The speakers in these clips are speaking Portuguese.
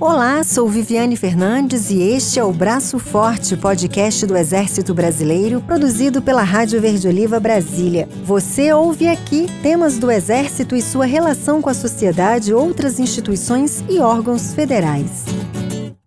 Olá, sou Viviane Fernandes e este é o Braço Forte, podcast do Exército Brasileiro, produzido pela Rádio Verde Oliva Brasília. Você ouve aqui temas do Exército e sua relação com a sociedade, outras instituições e órgãos federais.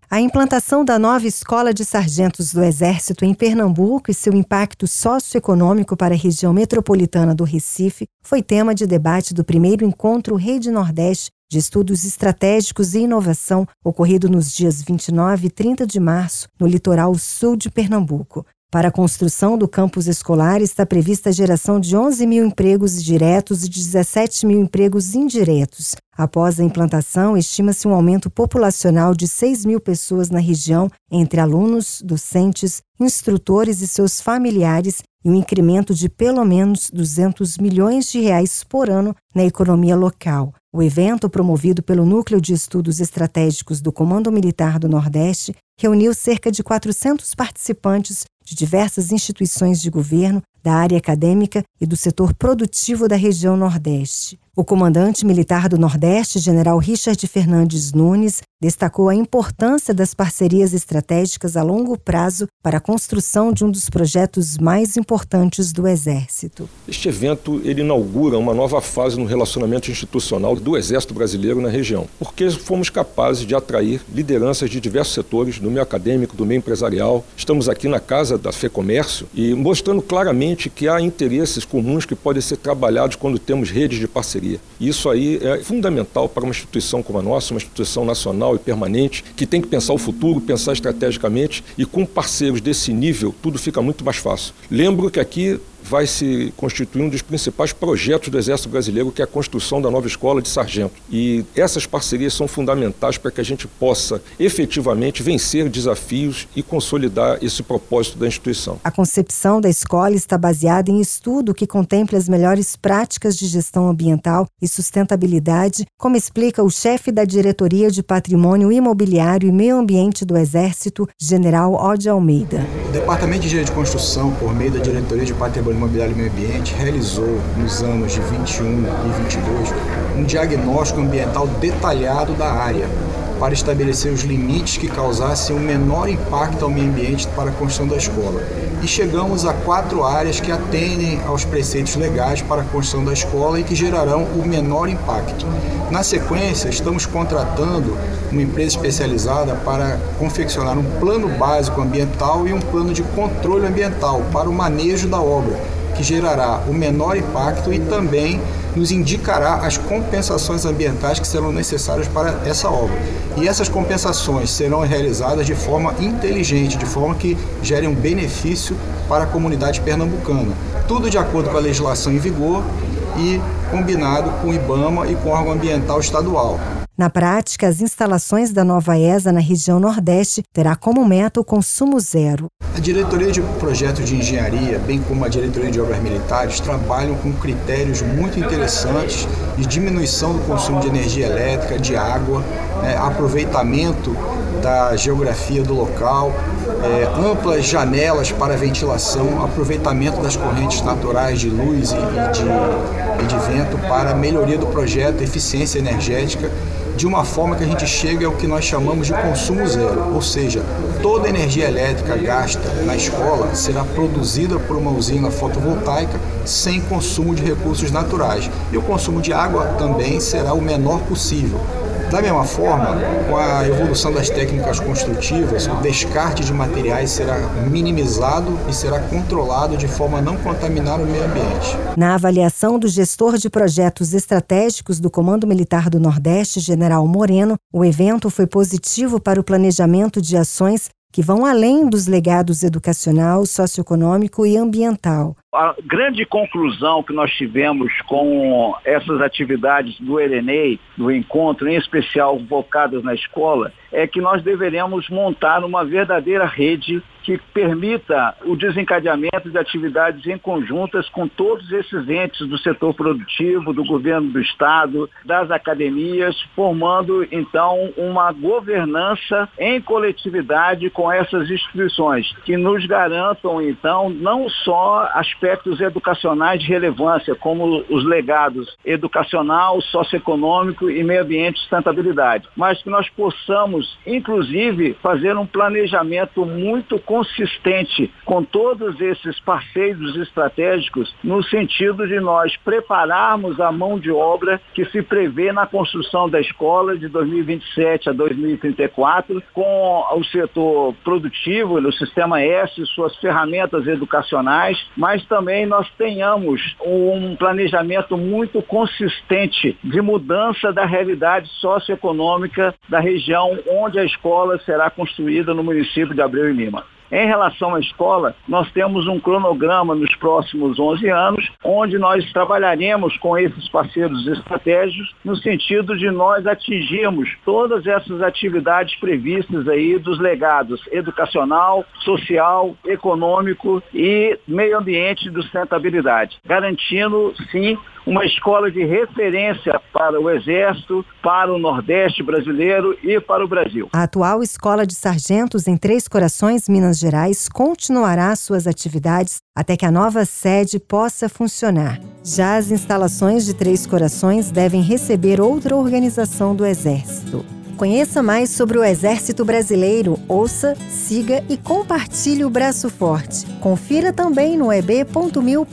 A implantação da nova Escola de Sargentos do Exército em Pernambuco e seu impacto socioeconômico para a região metropolitana do Recife foi tema de debate do primeiro encontro Rede Nordeste de Estudos Estratégicos e Inovação, ocorrido nos dias 29 e 30 de março, no litoral sul de Pernambuco. Para a construção do campus escolar está prevista a geração de 11 mil empregos diretos e 17 mil empregos indiretos. Após a implantação, estima-se um aumento populacional de 6 mil pessoas na região, entre alunos, docentes, instrutores e seus familiares, e um incremento de pelo menos 200 milhões de reais por ano na economia local. O evento, promovido pelo Núcleo de Estudos Estratégicos do Comando Militar do Nordeste, reuniu cerca de 400 participantes de diversas instituições de governo, da área acadêmica e do setor produtivo da região Nordeste. O comandante militar do Nordeste, general Richard Fernandes Nunes, destacou a importância das parcerias estratégicas a longo prazo para a construção de um dos projetos mais importantes do Exército. Este evento ele inaugura uma nova fase no relacionamento institucional do Exército Brasileiro na região, porque fomos capazes de atrair lideranças de diversos setores, do meio acadêmico, do meio empresarial. Estamos aqui na casa da FEComércio e mostrando claramente que há interesses comuns que podem ser trabalhados quando temos redes de parceria. Isso aí é fundamental para uma instituição como a nossa, uma instituição nacional e permanente, que tem que pensar o futuro, pensar estrategicamente e com parceiros desse nível, tudo fica muito mais fácil. Lembro que aqui vai se constituir um dos principais projetos do Exército Brasileiro, que é a construção da nova escola de sargento. E essas parcerias são fundamentais para que a gente possa efetivamente vencer desafios e consolidar esse propósito da instituição. A concepção da escola está baseada em estudo que contempla as melhores práticas de gestão ambiental e sustentabilidade, como explica o chefe da Diretoria de Patrimônio Imobiliário e Meio Ambiente do Exército, General Ode Almeida. Departamento de Engenharia de Construção, por meio da Diretoria de Patrimônio Imobiliário e Meio Ambiente realizou nos anos de 21 e 22 um diagnóstico ambiental detalhado da área para estabelecer os limites que causassem o menor impacto ao meio ambiente para a construção da escola. E chegamos a quatro áreas que atendem aos preceitos legais para a construção da escola e que gerarão o menor impacto. Na sequência, estamos contratando uma empresa especializada para confeccionar um plano básico ambiental e um plano de controle ambiental para o manejo da obra que gerará o menor impacto e também nos indicará as compensações ambientais que serão necessárias para essa obra. E essas compensações serão realizadas de forma inteligente, de forma que gerem um benefício para a comunidade pernambucana. Tudo de acordo com a legislação em vigor e combinado com o IBAMA e com o órgão ambiental estadual. Na prática, as instalações da nova ESA na região Nordeste terá como meta o consumo zero. A diretoria de projetos de engenharia, bem como a diretoria de obras militares, trabalham com critérios muito interessantes de diminuição do consumo de energia elétrica, de água, né, aproveitamento da geografia do local, é, amplas janelas para ventilação, aproveitamento das correntes naturais de luz e, e, de, e de vento para melhoria do projeto, eficiência energética de uma forma que a gente chegue ao que nós chamamos de consumo zero, ou seja, toda a energia elétrica gasta na escola será produzida por uma usina fotovoltaica sem consumo de recursos naturais. E o consumo de água também será o menor possível. Da mesma forma, com a evolução das técnicas construtivas, o descarte de materiais será minimizado e será controlado de forma a não contaminar o meio ambiente. Na avaliação do gestor de projetos estratégicos do Comando Militar do Nordeste, General Moreno, o evento foi positivo para o planejamento de ações que vão além dos legados educacional, socioeconômico e ambiental. A grande conclusão que nós tivemos com essas atividades do Erenei, do encontro, em especial focadas na escola, é que nós deveremos montar uma verdadeira rede que permita o desencadeamento de atividades em conjuntas com todos esses entes do setor produtivo, do governo do estado, das academias, formando então uma governança em coletividade com essas instituições que nos garantam então não só aspectos educacionais de relevância, como os legados educacional, socioeconômico e meio ambiente e sustentabilidade, mas que nós possamos inclusive fazer um planejamento muito consistente com todos esses parceiros estratégicos no sentido de nós prepararmos a mão de obra que se prevê na construção da escola de 2027 a 2034 com o setor produtivo, no sistema S, suas ferramentas educacionais, mas também nós tenhamos um planejamento muito consistente de mudança da realidade socioeconômica da região onde a escola será construída no município de Abreu e Lima. Em relação à escola, nós temos um cronograma nos próximos 11 anos, onde nós trabalharemos com esses parceiros estratégicos no sentido de nós atingirmos todas essas atividades previstas aí dos legados educacional, social, econômico e meio ambiente de sustentabilidade, garantindo sim uma escola de referência para o Exército, para o Nordeste brasileiro e para o Brasil. A atual Escola de Sargentos em Três Corações, Minas Gerais, continuará suas atividades até que a nova sede possa funcionar. Já as instalações de Três Corações devem receber outra organização do Exército. Conheça mais sobre o Exército Brasileiro, ouça, siga e compartilhe o Braço Forte. Confira também no eb.mil.br.